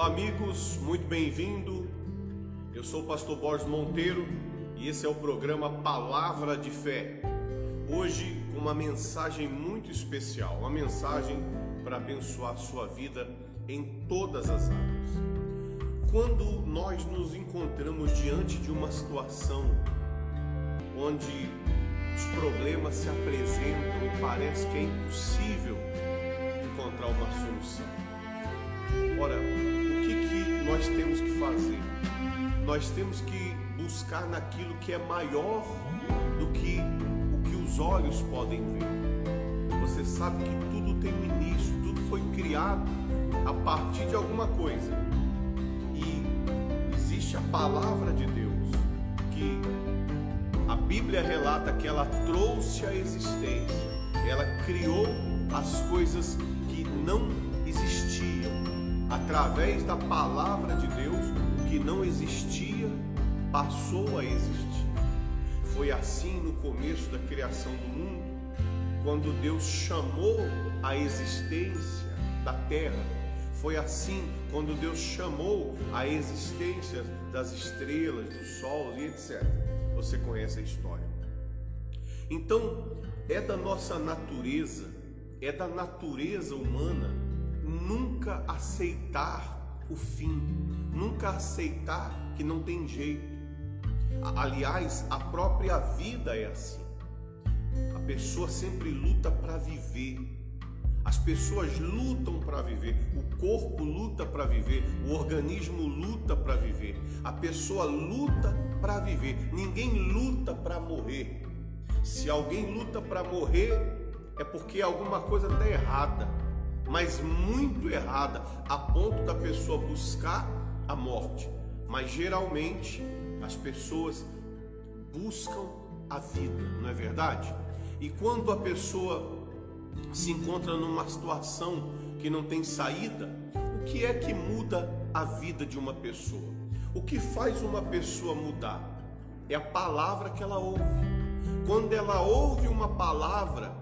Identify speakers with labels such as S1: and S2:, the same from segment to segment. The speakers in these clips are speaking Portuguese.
S1: Olá, amigos, muito bem-vindo. Eu sou o pastor Borges Monteiro e esse é o programa Palavra de Fé. Hoje, com uma mensagem muito especial, uma mensagem para abençoar sua vida em todas as áreas. Quando nós nos encontramos diante de uma situação onde os problemas se apresentam e parece que é impossível encontrar uma solução. Ora, nós temos que fazer? Nós temos que buscar naquilo que é maior do que o que os olhos podem ver. Você sabe que tudo tem um início, tudo foi criado a partir de alguma coisa. E existe a palavra de Deus que a Bíblia relata que ela trouxe a existência, ela criou as coisas que não existiam. Através da palavra de Deus, o que não existia passou a existir. Foi assim no começo da criação do mundo, quando Deus chamou a existência da terra. Foi assim quando Deus chamou a existência das estrelas, do sol e etc. Você conhece a história. Então, é da nossa natureza, é da natureza humana nunca aceitar o fim, nunca aceitar que não tem jeito. Aliás, a própria vida é assim. A pessoa sempre luta para viver. As pessoas lutam para viver, o corpo luta para viver, o organismo luta para viver, a pessoa luta para viver. Ninguém luta para morrer. Se alguém luta para morrer, é porque alguma coisa está errada, mas muito errada, a ponto da pessoa buscar a morte. Mas geralmente as pessoas buscam a vida, não é verdade? E quando a pessoa se encontra numa situação que não tem saída, o que é que muda a vida de uma pessoa? O que faz uma pessoa mudar? É a palavra que ela ouve. Quando ela ouve uma palavra,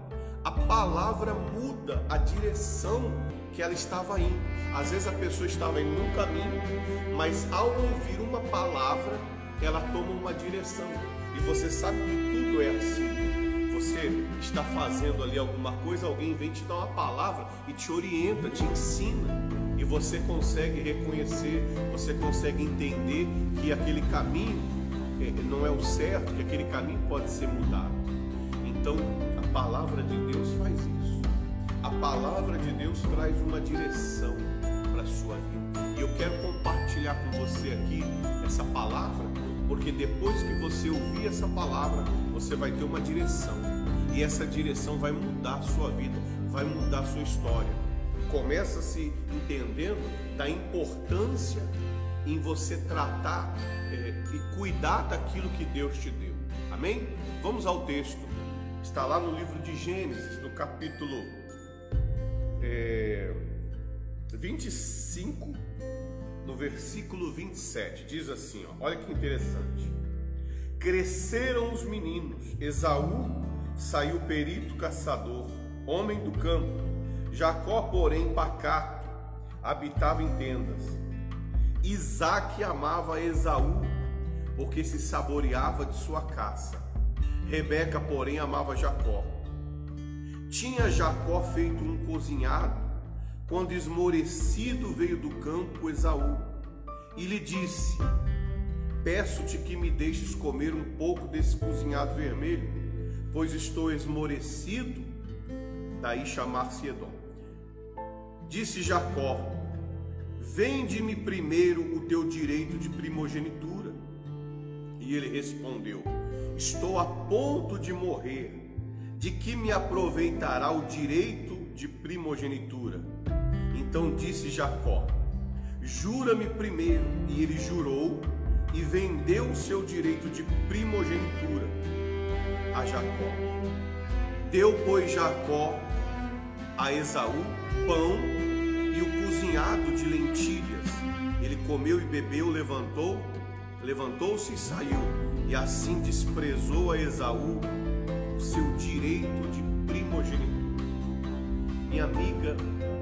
S1: a palavra muda a direção que ela estava indo. Às vezes a pessoa estava indo num caminho, mas ao ouvir uma palavra, ela toma uma direção. E você sabe que tudo é assim. Você está fazendo ali alguma coisa, alguém vem te dar uma palavra e te orienta, te ensina. E você consegue reconhecer, você consegue entender que aquele caminho não é o certo, que aquele caminho pode ser mudado. Então, palavra de Deus faz isso. A palavra de Deus traz uma direção para a sua vida. E eu quero compartilhar com você aqui essa palavra, porque depois que você ouvir essa palavra, você vai ter uma direção. E essa direção vai mudar a sua vida, vai mudar a sua história. Começa se entendendo da importância em você tratar é, e cuidar daquilo que Deus te deu. Amém? Vamos ao texto. Está lá no livro de Gênesis, no capítulo é, 25, no versículo 27. Diz assim: ó, olha que interessante. Cresceram os meninos, Esaú saiu perito caçador, homem do campo. Jacó, porém, pacato, habitava em tendas. Isaac amava Esaú, porque se saboreava de sua caça. Rebeca, porém, amava Jacó. Tinha Jacó feito um cozinhado, quando esmorecido veio do campo Esaú, e lhe disse: Peço-te que me deixes comer um pouco desse cozinhado vermelho, pois estou esmorecido. Daí chamar-se Edom. Disse Jacó: Vende-me primeiro o teu direito de primogenitura. E ele respondeu: Estou a ponto de morrer. De que me aproveitará o direito de primogenitura? Então disse Jacó: Jura-me primeiro. E ele jurou e vendeu o seu direito de primogenitura a Jacó. Deu, pois, Jacó a Esaú pão e o cozinhado de lentilhas. Ele comeu e bebeu, levantou, levantou-se e saiu, e assim desprezou a Esaú o seu direito de primogenitura. Minha amiga,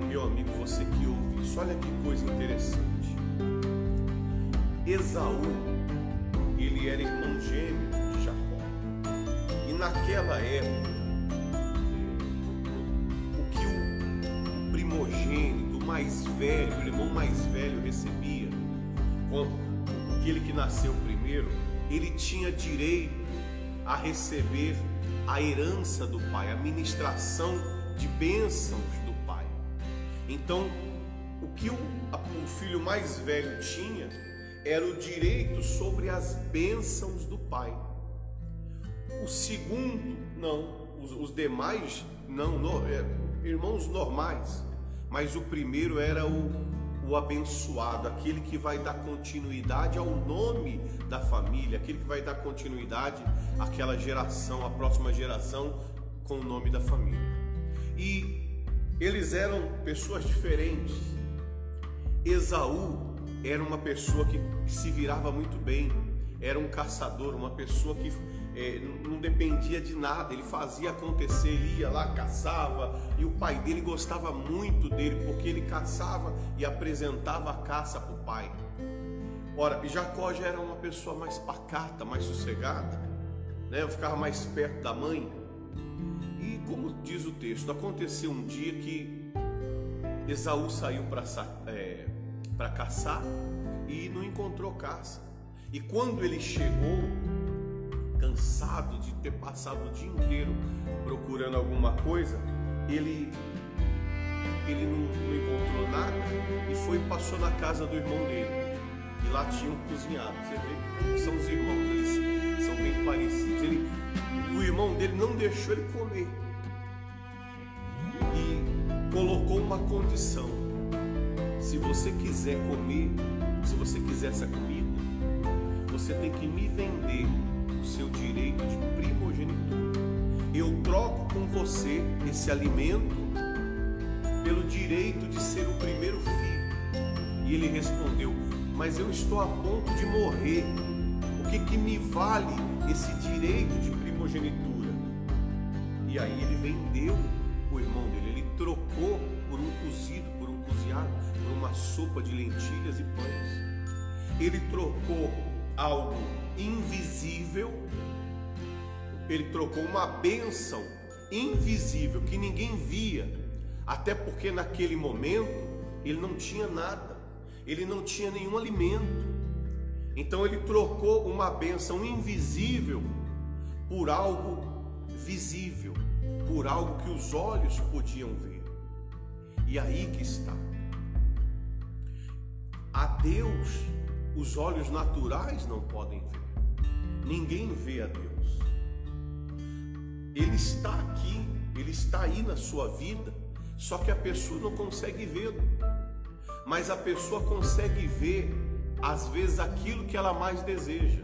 S1: meu amigo, você que ouve isso, olha que coisa interessante. Esaú, ele era irmão gêmeo de Jacó. E naquela época, o que o, primogênito, o mais velho, o irmão mais velho recebia, aquele que nasceu primeiro, ele tinha direito a receber a herança do pai, a ministração de bênçãos do pai. Então, o que o, o filho mais velho tinha era o direito sobre as bênçãos do pai. O segundo, não, os, os demais, não, no, é, irmãos normais, mas o primeiro era o, o abençoado, aquele que vai dar continuidade ao nome da família, aquele que vai dar continuidade àquela geração, à próxima geração, com o nome da família. E eles eram pessoas diferentes. Esaú era uma pessoa que, que se virava muito bem, era um caçador, uma pessoa que é, não dependia de nada, ele fazia acontecer, ia lá, caçava, e o pai dele gostava muito dele, porque ele caçava e apresentava a caça para o pai. Ora, Jacó já era uma pessoa mais pacata, mais sossegada, né? ficava mais perto da mãe. E como diz o texto, aconteceu um dia que Esaú saiu para é, caçar e não encontrou caça. E quando ele chegou, cansado de ter passado o dia inteiro procurando alguma coisa, ele ele não, não encontrou nada e foi passou na casa do irmão dele. E lá tinham cozinhado. Você vê são os irmãos, eles são bem parecidos. Ele, o irmão dele não deixou ele comer. E colocou uma condição. Se você quiser comer, se você quiser essa comida, você tem que me vender seu direito de primogenitura. Eu troco com você esse alimento pelo direito de ser o primeiro filho. E ele respondeu: Mas eu estou a ponto de morrer. O que, que me vale esse direito de primogenitura? E aí ele vendeu o irmão dele, ele trocou por um cozido, por um cozinhado, por uma sopa de lentilhas e pães. Ele trocou algo invisível, ele trocou uma bênção invisível que ninguém via, até porque naquele momento ele não tinha nada, ele não tinha nenhum alimento. Então ele trocou uma bênção invisível por algo visível, por algo que os olhos podiam ver. E aí que está. A Deus os olhos naturais não podem ver. Ninguém vê a Deus. Ele está aqui, ele está aí na sua vida, só que a pessoa não consegue vê-lo. Mas a pessoa consegue ver, às vezes, aquilo que ela mais deseja.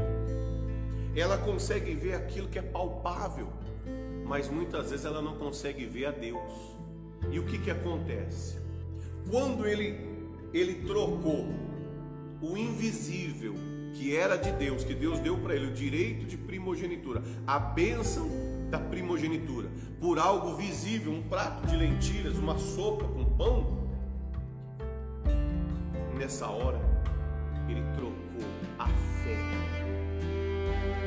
S1: Ela consegue ver aquilo que é palpável, mas muitas vezes ela não consegue ver a Deus. E o que, que acontece? Quando ele, ele trocou o invisível que era de Deus, que Deus deu para ele o direito de primogenitura, a bênção da primogenitura, por algo visível, um prato de lentilhas, uma sopa com pão. Nessa hora, ele trocou a fé.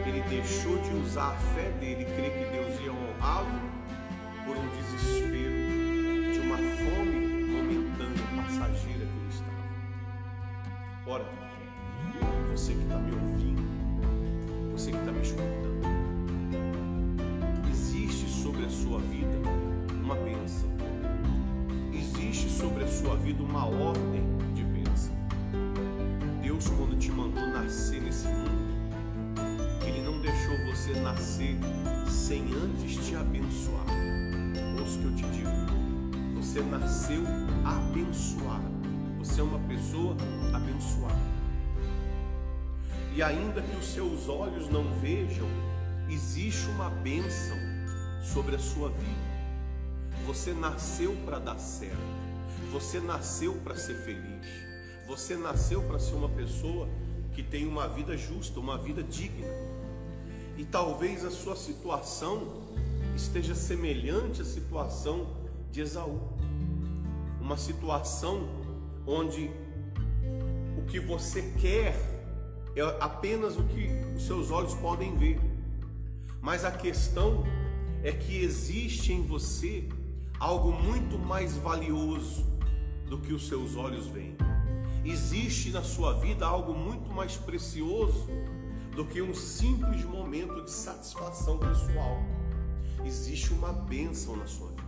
S1: Ele deixou de usar a fé dele, crer que Deus ia honrá-lo por um desespero Ora, você que está me ouvindo, você que está me escutando, existe sobre a sua vida uma bênção, existe sobre a sua vida uma ordem de bênção. Deus, quando te mandou nascer nesse mundo, Ele não deixou você nascer sem antes te abençoar. Ouça o que eu te digo. Você nasceu abençoado. Você é uma pessoa abençoada. E ainda que os seus olhos não vejam, existe uma bênção sobre a sua vida. Você nasceu para dar certo. Você nasceu para ser feliz. Você nasceu para ser uma pessoa que tem uma vida justa, uma vida digna. E talvez a sua situação esteja semelhante à situação de Esaú. Uma situação onde o que você quer é apenas o que os seus olhos podem ver. Mas a questão é que existe em você algo muito mais valioso do que os seus olhos veem. Existe na sua vida algo muito mais precioso do que um simples momento de satisfação pessoal. Existe uma bênção na sua vida.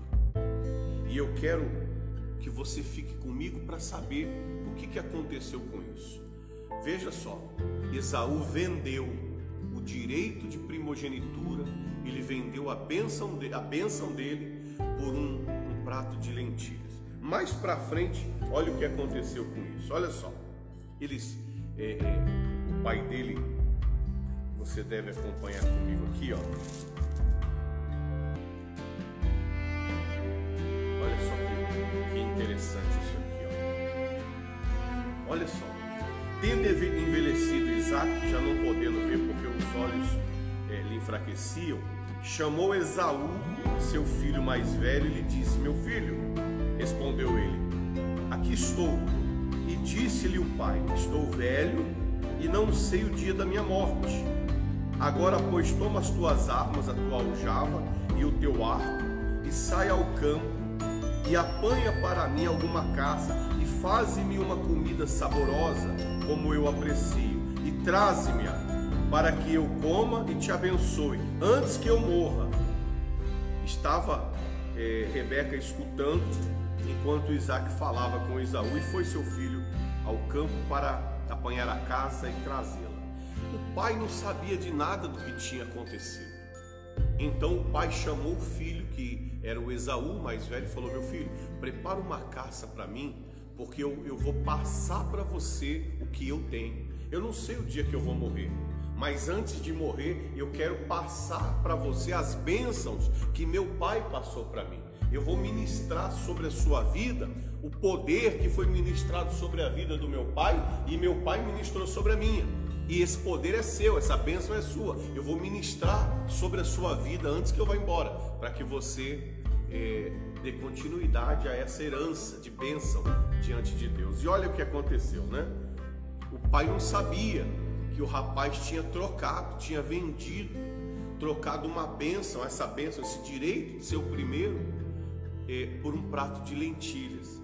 S1: E eu quero que você fique comigo para saber o que, que aconteceu com isso. Veja só, Esaú vendeu o direito de primogenitura, ele vendeu a bênção, de, a bênção dele por um, um prato de lentilhas. Mais para frente, olha o que aconteceu com isso. Olha só, eles, é, é, o pai dele, você deve acompanhar comigo aqui, ó. Interessante isso aqui, ó. Olha só, tendo envelhecido Isaac, já não podendo ver porque os olhos é, lhe enfraqueciam, chamou Esaú, seu filho mais velho, e lhe disse: Meu filho, respondeu ele, aqui estou. E disse-lhe o pai: Estou velho e não sei o dia da minha morte. Agora, pois, toma as tuas armas, a tua aljava e o teu arco, e sai ao campo, e apanha para mim alguma caça, e faze-me uma comida saborosa, como eu aprecio, e traze-me-a para que eu coma e te abençoe, antes que eu morra. Estava é, Rebeca escutando enquanto Isaac falava com Esaú e foi seu filho ao campo para apanhar a caça e trazê-la. O pai não sabia de nada do que tinha acontecido. Então o pai chamou o filho, que era o Esaú mais velho, e falou: Meu filho, prepara uma caça para mim, porque eu, eu vou passar para você o que eu tenho. Eu não sei o dia que eu vou morrer, mas antes de morrer, eu quero passar para você as bênçãos que meu pai passou para mim. Eu vou ministrar sobre a sua vida o poder que foi ministrado sobre a vida do meu pai e meu pai ministrou sobre a minha. E esse poder é seu, essa bênção é sua. Eu vou ministrar sobre a sua vida antes que eu vá embora, para que você é, dê continuidade a essa herança de bênção diante de Deus. E olha o que aconteceu, né? O pai não sabia que o rapaz tinha trocado, tinha vendido, trocado uma bênção, essa bênção, esse direito de ser o primeiro, eh, por um prato de lentilhas.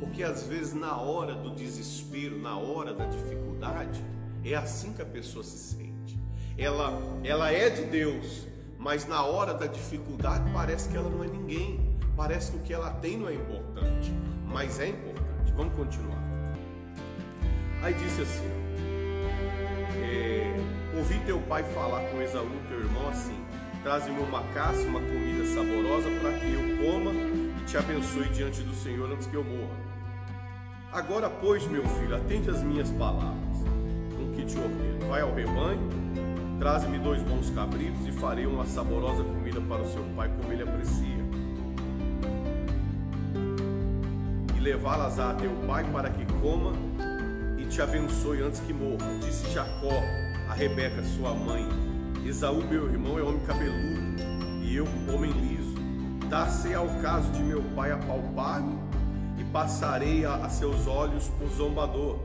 S1: Porque às vezes na hora do desespero, na hora da dificuldade, é assim que a pessoa se sente. Ela, ela é de Deus, mas na hora da dificuldade parece que ela não é ninguém. Parece que o que ela tem não é importante, mas é importante. Vamos continuar. Aí disse assim: é, ouvi teu pai falar com Esaú, teu irmão, assim: Traze-me uma caça, uma comida saborosa para que eu coma e te abençoe diante do Senhor antes que eu morra. Agora, pois, meu filho, atende as minhas palavras, te ordeno. Vai ao rebanho, traze-me dois bons cabritos e farei uma saborosa comida para o seu pai, como ele aprecia. E levá-las a teu pai para que coma te abençoe antes que morra. Disse Jacó a Rebeca, sua mãe: Esaú, meu irmão, é homem cabeludo e eu, homem liso. Dar-se ao caso de meu pai apalpar-me e passarei a, a seus olhos por zombador.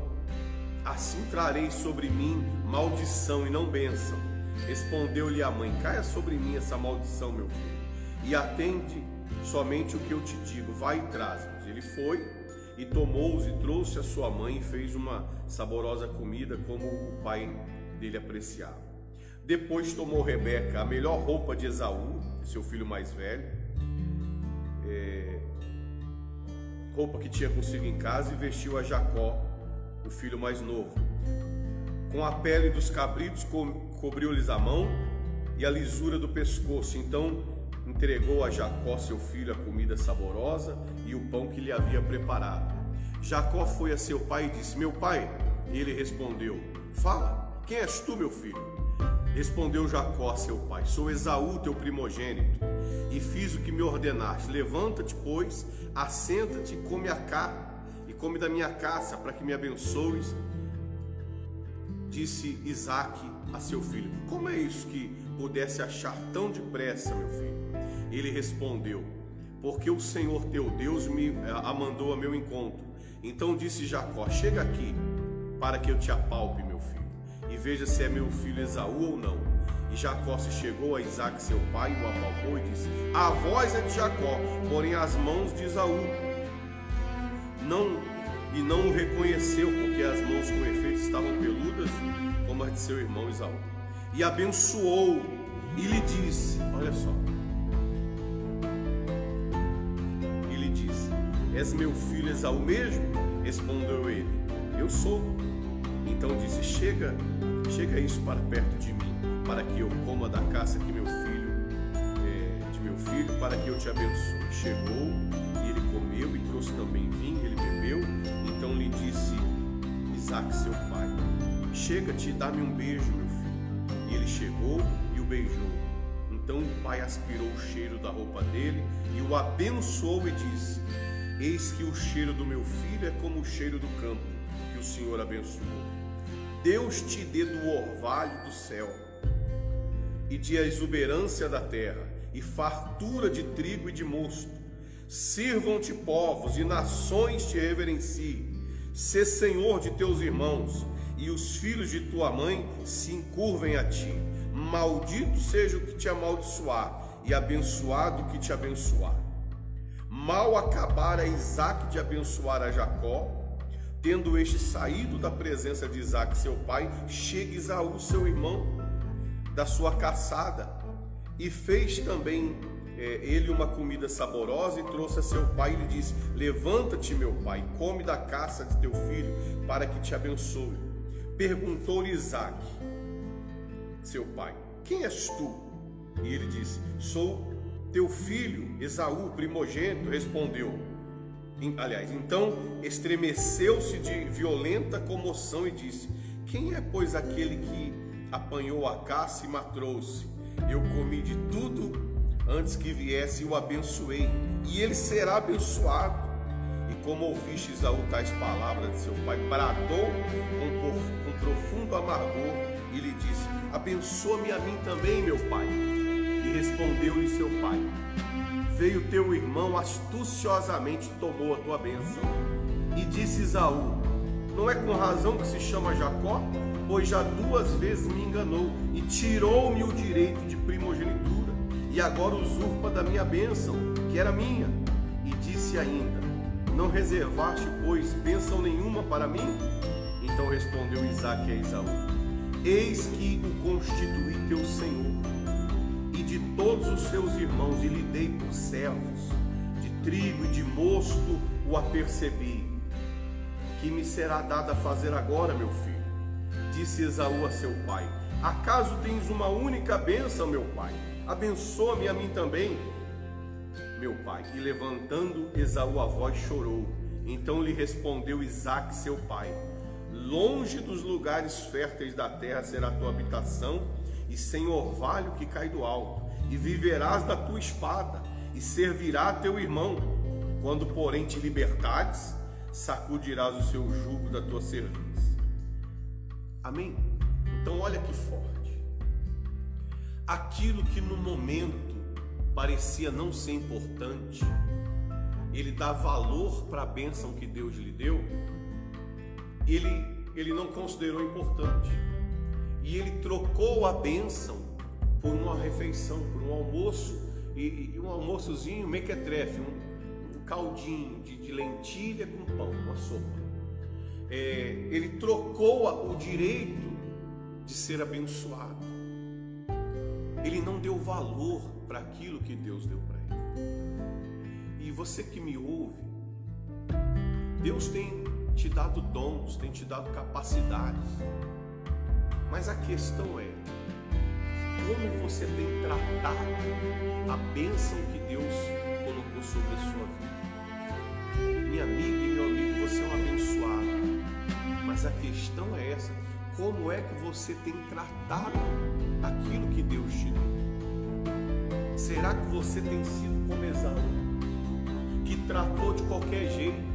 S1: Assim trarei sobre mim maldição e não bênção. Respondeu-lhe a mãe: Caia sobre mim essa maldição, meu filho, e atende somente o que eu te digo. Vai e traz-nos. Ele foi e tomou-os e trouxe a sua mãe e fez uma saborosa comida como o pai dele apreciava. Depois tomou Rebeca a melhor roupa de Esaú, seu filho mais velho, é, roupa que tinha consigo em casa, e vestiu a Jacó, o filho mais novo. Com a pele dos cabritos co cobriu-lhes a mão e a lisura do pescoço. Então entregou a Jacó, seu filho, a comida saborosa e o pão que lhe havia preparado. Jacó foi a seu pai e disse: Meu pai. E ele respondeu: Fala, quem és tu, meu filho? Respondeu Jacó a seu pai: Sou Esaú, teu primogênito, e fiz o que me ordenaste. Levanta-te, pois, assenta-te, come a carne e come da minha caça, para que me abençoes. Disse Isaque a seu filho: Como é isso que pudesse achar tão depressa, meu filho? Ele respondeu: Porque o Senhor teu Deus me eh, a mandou a meu encontro. Então disse Jacó: Chega aqui, para que eu te apalpe, meu filho. e veja se é meu filho Esaú ou não. E Jacó se chegou a Isaac, seu pai, e o apalpou e disse: A voz é de Jacó, porém as mãos de Esaú. Não, e não o reconheceu, porque as mãos com efeito estavam peludas, como as de seu irmão Esaú. E abençoou, e lhe disse: Olha só. E lhe disse: És meu filho Esaú mesmo? Respondeu ele: Eu sou. Então disse: Chega, chega isso para perto de mim para que eu coma da caça que meu filho, é, de meu filho, para que eu te abençoe. Chegou e ele comeu e trouxe também vinho, ele bebeu. Então lhe disse Isaac, seu pai: Chega-te e dá-me um beijo, meu filho. E ele chegou e o beijou. Então o pai aspirou o cheiro da roupa dele e o abençoou e disse: Eis que o cheiro do meu filho é como o cheiro do campo que o Senhor abençoou. Deus te dê do orvalho do céu e de exuberância da terra, e fartura de trigo e de mosto. Sirvam-te povos e nações te reverenciem. Sê senhor de teus irmãos, e os filhos de tua mãe se encurvem a ti. Maldito seja o que te amaldiçoar, e abençoado o que te abençoar. Mal acabara Isaac de abençoar a Jacó, tendo este saído da presença de Isaac, seu pai, chega Isaú, seu irmão, da sua caçada e fez também ele uma comida saborosa e trouxe a seu pai e lhe disse: Levanta-te, meu pai, come da caça de teu filho, para que te abençoe. Perguntou-lhe Isaac, seu pai: Quem és tu? E ele disse: Sou teu filho, Esaú, primogênito. Respondeu. Aliás, então estremeceu-se de violenta comoção e disse: Quem é, pois, aquele que apanhou a caça e matrou-se. Eu comi de tudo antes que viesse o abençoei, e ele será abençoado. E como ouviste Isaú tais palavras de seu pai, bradou com, com profundo amargor e lhe disse: Abençoa-me a mim também, meu pai. E respondeu-lhe seu pai: Veio teu irmão astuciosamente tomou a tua bênção. E disse Isaú: Não é com razão que se chama Jacó? pois já duas vezes me enganou e tirou-me o direito de primogenitura, e agora usurpa da minha bênção, que era minha. E disse ainda: Não reservaste, pois, bênção nenhuma para mim? Então respondeu Isaac a Esaú: Eis que o constituí teu senhor, e de todos os seus irmãos, e lhe dei por servos, de trigo e de mosto o apercebi. Que me será dado a fazer agora, meu filho? Disse Esaú a seu pai: Acaso tens uma única bênção, meu pai? Abençoa-me a mim também, meu pai. E levantando Esaú a voz chorou. Então lhe respondeu Isaque, seu pai: Longe dos lugares férteis da terra será a tua habitação, e sem orvalho que cai do alto, e viverás da tua espada, e servirá teu irmão. Quando, porém, te libertares, sacudirás o seu jugo da tua serviço Amém? Então, olha que forte. Aquilo que no momento parecia não ser importante, ele dá valor para a bênção que Deus lhe deu, ele, ele não considerou importante. E ele trocou a bênção por uma refeição, por um almoço, e, e um almoçozinho mequetrefe, um, um caldinho de, de lentilha com pão, uma sopa é, ele trocou o direito de ser abençoado. Ele não deu valor para aquilo que Deus deu para ele. E você que me ouve, Deus tem te dado dons, tem te dado capacidades. Mas a questão é como você tem tratado a bênção que Deus colocou sobre a sua vida. Minha amiga e meu amigo, você é um abençoado. Mas a questão é essa: como é que você tem tratado aquilo que Deus te deu? Será que você tem sido como Esaú, que tratou de qualquer jeito,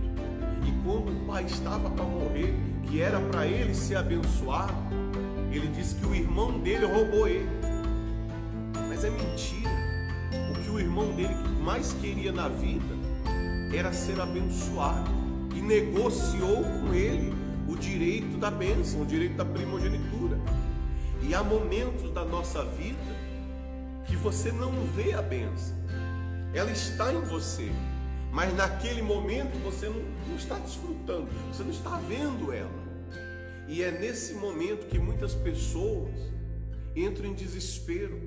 S1: e quando o pai estava para morrer, que era para ele ser abençoado, ele disse que o irmão dele roubou ele. Mas é mentira. O que o irmão dele mais queria na vida era ser abençoado e negociou com ele o direito da bênção, o direito da primogenitura. E há momentos da nossa vida que você não vê a benção. Ela está em você, mas naquele momento você não, não está desfrutando, você não está vendo ela. E é nesse momento que muitas pessoas entram em desespero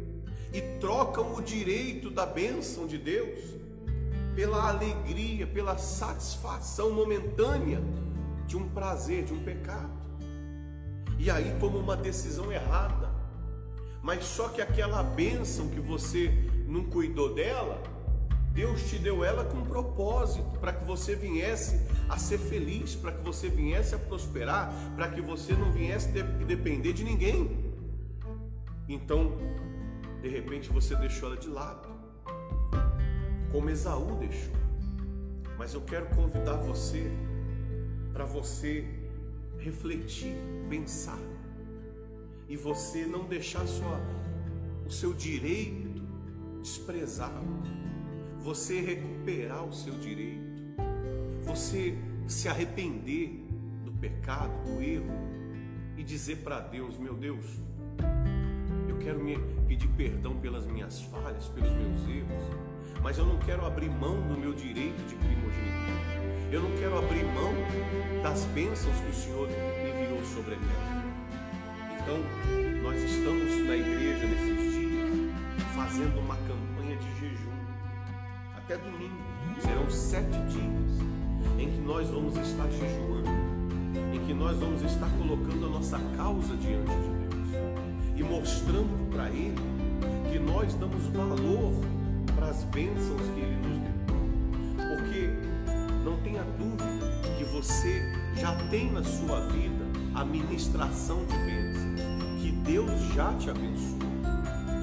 S1: e trocam o direito da bênção de Deus pela alegria, pela satisfação momentânea de um prazer, de um pecado. E aí toma uma decisão errada. Mas só que aquela bênção que você não cuidou dela, Deus te deu ela com propósito, para que você viesse a ser feliz, para que você viesse a prosperar, para que você não viesse de depender de ninguém. Então, de repente você deixou ela de lado, como Esaú deixou. Mas eu quero convidar você para você refletir, pensar. E você não deixar sua, o seu direito desprezado você recuperar o seu direito, você se arrepender do pecado, do erro e dizer para Deus: Meu Deus, eu quero me pedir perdão pelas minhas falhas, pelos meus erros, mas eu não quero abrir mão do meu direito de primogenitura. Eu não quero abrir mão das bênçãos que o Senhor enviou sobre a minha vida. Então, nós estamos na igreja nesses dias fazendo uma campanha de jejum até domingo. Serão sete dias em que nós vamos estar jejuando, em que nós vamos estar colocando a nossa causa diante de Deus e mostrando para Ele que nós damos valor para as bênçãos que Ele nos deu. Não tenha dúvida que você já tem na sua vida a ministração de bênçãos, que Deus já te abençoou.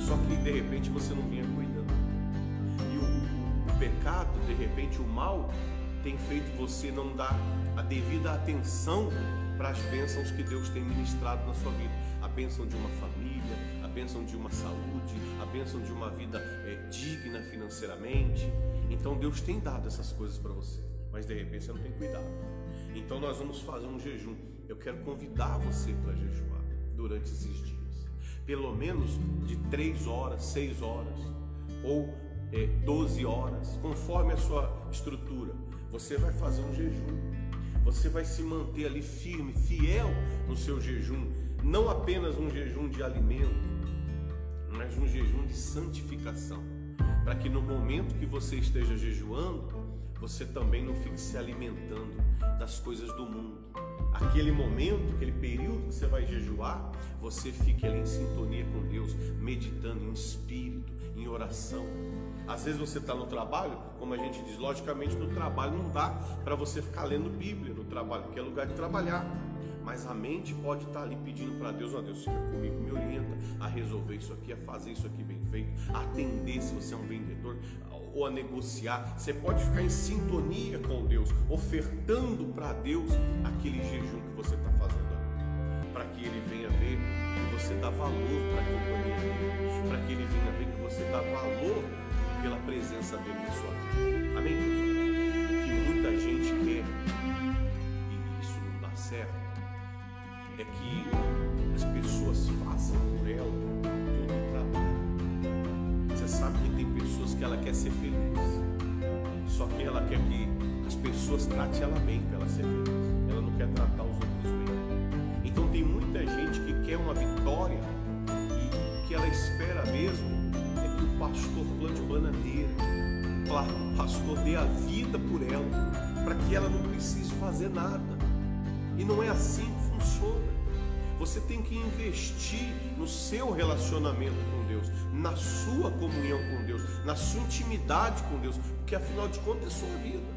S1: Só que de repente você não vinha pecado, de repente o mal, tem feito você não dar a devida atenção para as bênçãos que Deus tem ministrado na sua vida. A bênção de uma família, a bênção de uma saúde, a bênção de uma vida é, digna financeiramente. Então Deus tem dado essas coisas para você, mas de repente você não tem cuidado. Então nós vamos fazer um jejum. Eu quero convidar você para jejuar durante esses dias. Pelo menos de três horas, seis horas, ou é, 12 horas, conforme a sua estrutura. Você vai fazer um jejum. Você vai se manter ali firme, fiel no seu jejum. Não apenas um jejum de alimento, mas um jejum de santificação. Para que no momento que você esteja jejuando, você também não fique se alimentando das coisas do mundo. Aquele momento, aquele período que você vai jejuar, você fique ali em sintonia com Deus, meditando em espírito, em oração. Às vezes você está no trabalho, como a gente diz, logicamente no trabalho não dá para você ficar lendo Bíblia no trabalho, porque é lugar de trabalhar. Mas a mente pode estar ali pedindo para Deus, ó oh, Deus, fica comigo, me orienta a resolver isso aqui, a fazer isso aqui bem feito, a atender se você é um vendedor, ou a negociar. Você pode ficar em sintonia com Deus, ofertando para Deus aquele jejum que você está fazendo para que Ele venha ver que você dá valor para a companhia dele, para que Ele venha ver que você dá valor pela presença dele na sua vida. Amém? O que muita gente quer é que as pessoas façam por ela todo o trabalho. Você sabe que tem pessoas que ela quer ser feliz, só que ela quer que as pessoas tratem ela bem para ela ser feliz. Ela não quer tratar os outros bem. Então tem muita gente que quer uma vitória e o que ela espera mesmo que o pastor plante bananeira, o pastor dê a vida por ela, para que ela não precise fazer nada. E não é assim que funciona. Você tem que investir no seu relacionamento com Deus, na sua comunhão com Deus, na sua intimidade com Deus, porque afinal de contas é sua vida.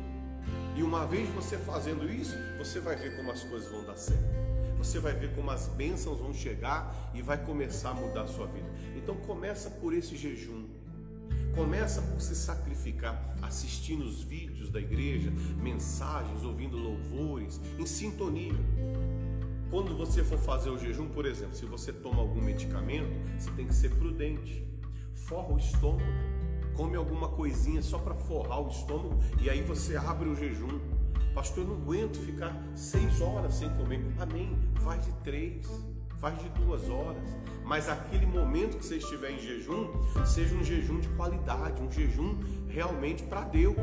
S1: E uma vez você fazendo isso, você vai ver como as coisas vão dar certo você vai ver como as bênçãos vão chegar e vai começar a mudar a sua vida. Então começa por esse jejum. Começa por se sacrificar, assistindo os vídeos da igreja, mensagens, ouvindo louvores, em sintonia. Quando você for fazer o jejum, por exemplo, se você toma algum medicamento, você tem que ser prudente. Forra o estômago, come alguma coisinha só para forrar o estômago e aí você abre o jejum. Pastor, eu não aguento ficar seis horas sem comer. Amém. Faz de três, faz de duas horas, mas aquele momento que você estiver em jejum, seja um jejum de qualidade, um jejum realmente para Deus,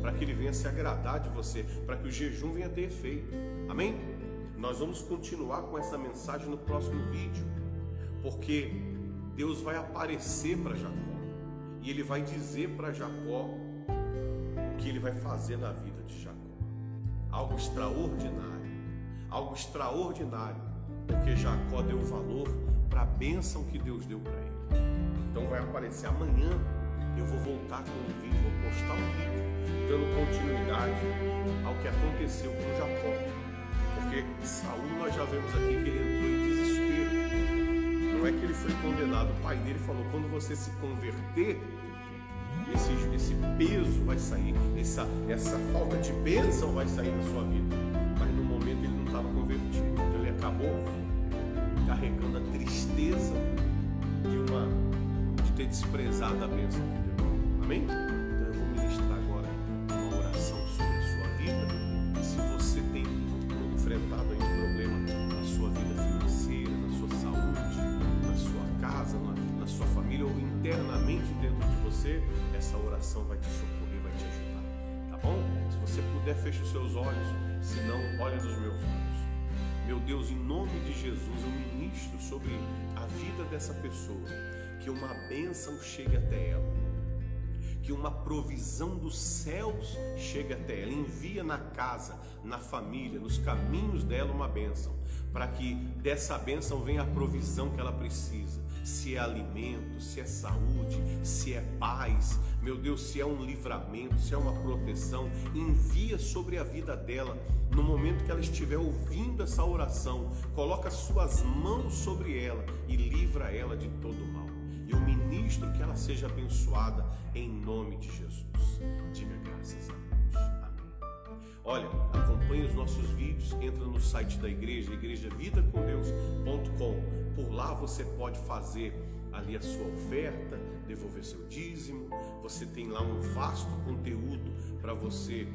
S1: para que Ele venha se agradar de você, para que o jejum venha ter efeito. Amém? Nós vamos continuar com essa mensagem no próximo vídeo, porque Deus vai aparecer para Jacó e Ele vai dizer para Jacó o que Ele vai fazer na vida de Jacó. Algo extraordinário, algo extraordinário, porque Jacó deu valor para a bênção que Deus deu para ele. Então vai aparecer amanhã. Eu vou voltar com um vídeo, vou postar um vídeo dando continuidade ao que aconteceu com Jacó. Porque Saul nós já vemos aqui que ele entrou em desespero. Não é que ele foi condenado. O pai dele falou: quando você se converter, esse, esse peso vai sair, essa, essa falta de bênção vai sair da sua vida. Mas no momento ele não estava convertido. Então ele acabou carregando a tristeza de uma de ter desprezado a bênção que deu. Amém? Puder, feche os seus olhos. Se não, olha nos meus olhos. Meu Deus, em nome de Jesus, eu ministro sobre a vida dessa pessoa, que uma bênção chegue até ela, que uma provisão dos céus chegue até ela, envia na casa, na família, nos caminhos dela uma bênção, para que dessa bênção venha a provisão que ela precisa se é alimento, se é saúde, se é paz, meu Deus, se é um livramento, se é uma proteção, envia sobre a vida dela no momento que ela estiver ouvindo essa oração, coloca suas mãos sobre ela e livra ela de todo mal. Eu ministro que ela seja abençoada em nome de Jesus. Diga graças a Deus. Olha, acompanhe os nossos vídeos, entra no site da igreja, igrejavidacondeus.com. Por lá você pode fazer ali a sua oferta, devolver seu dízimo. Você tem lá um vasto conteúdo para você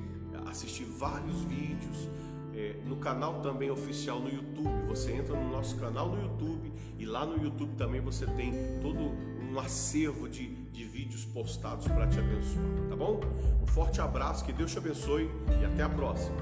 S1: assistir vários vídeos. É, no canal também oficial no YouTube, você entra no nosso canal no YouTube e lá no YouTube também você tem todo um acervo de, de vídeos postados para te abençoar, tá bom? Um forte abraço, que Deus te abençoe e até a próxima.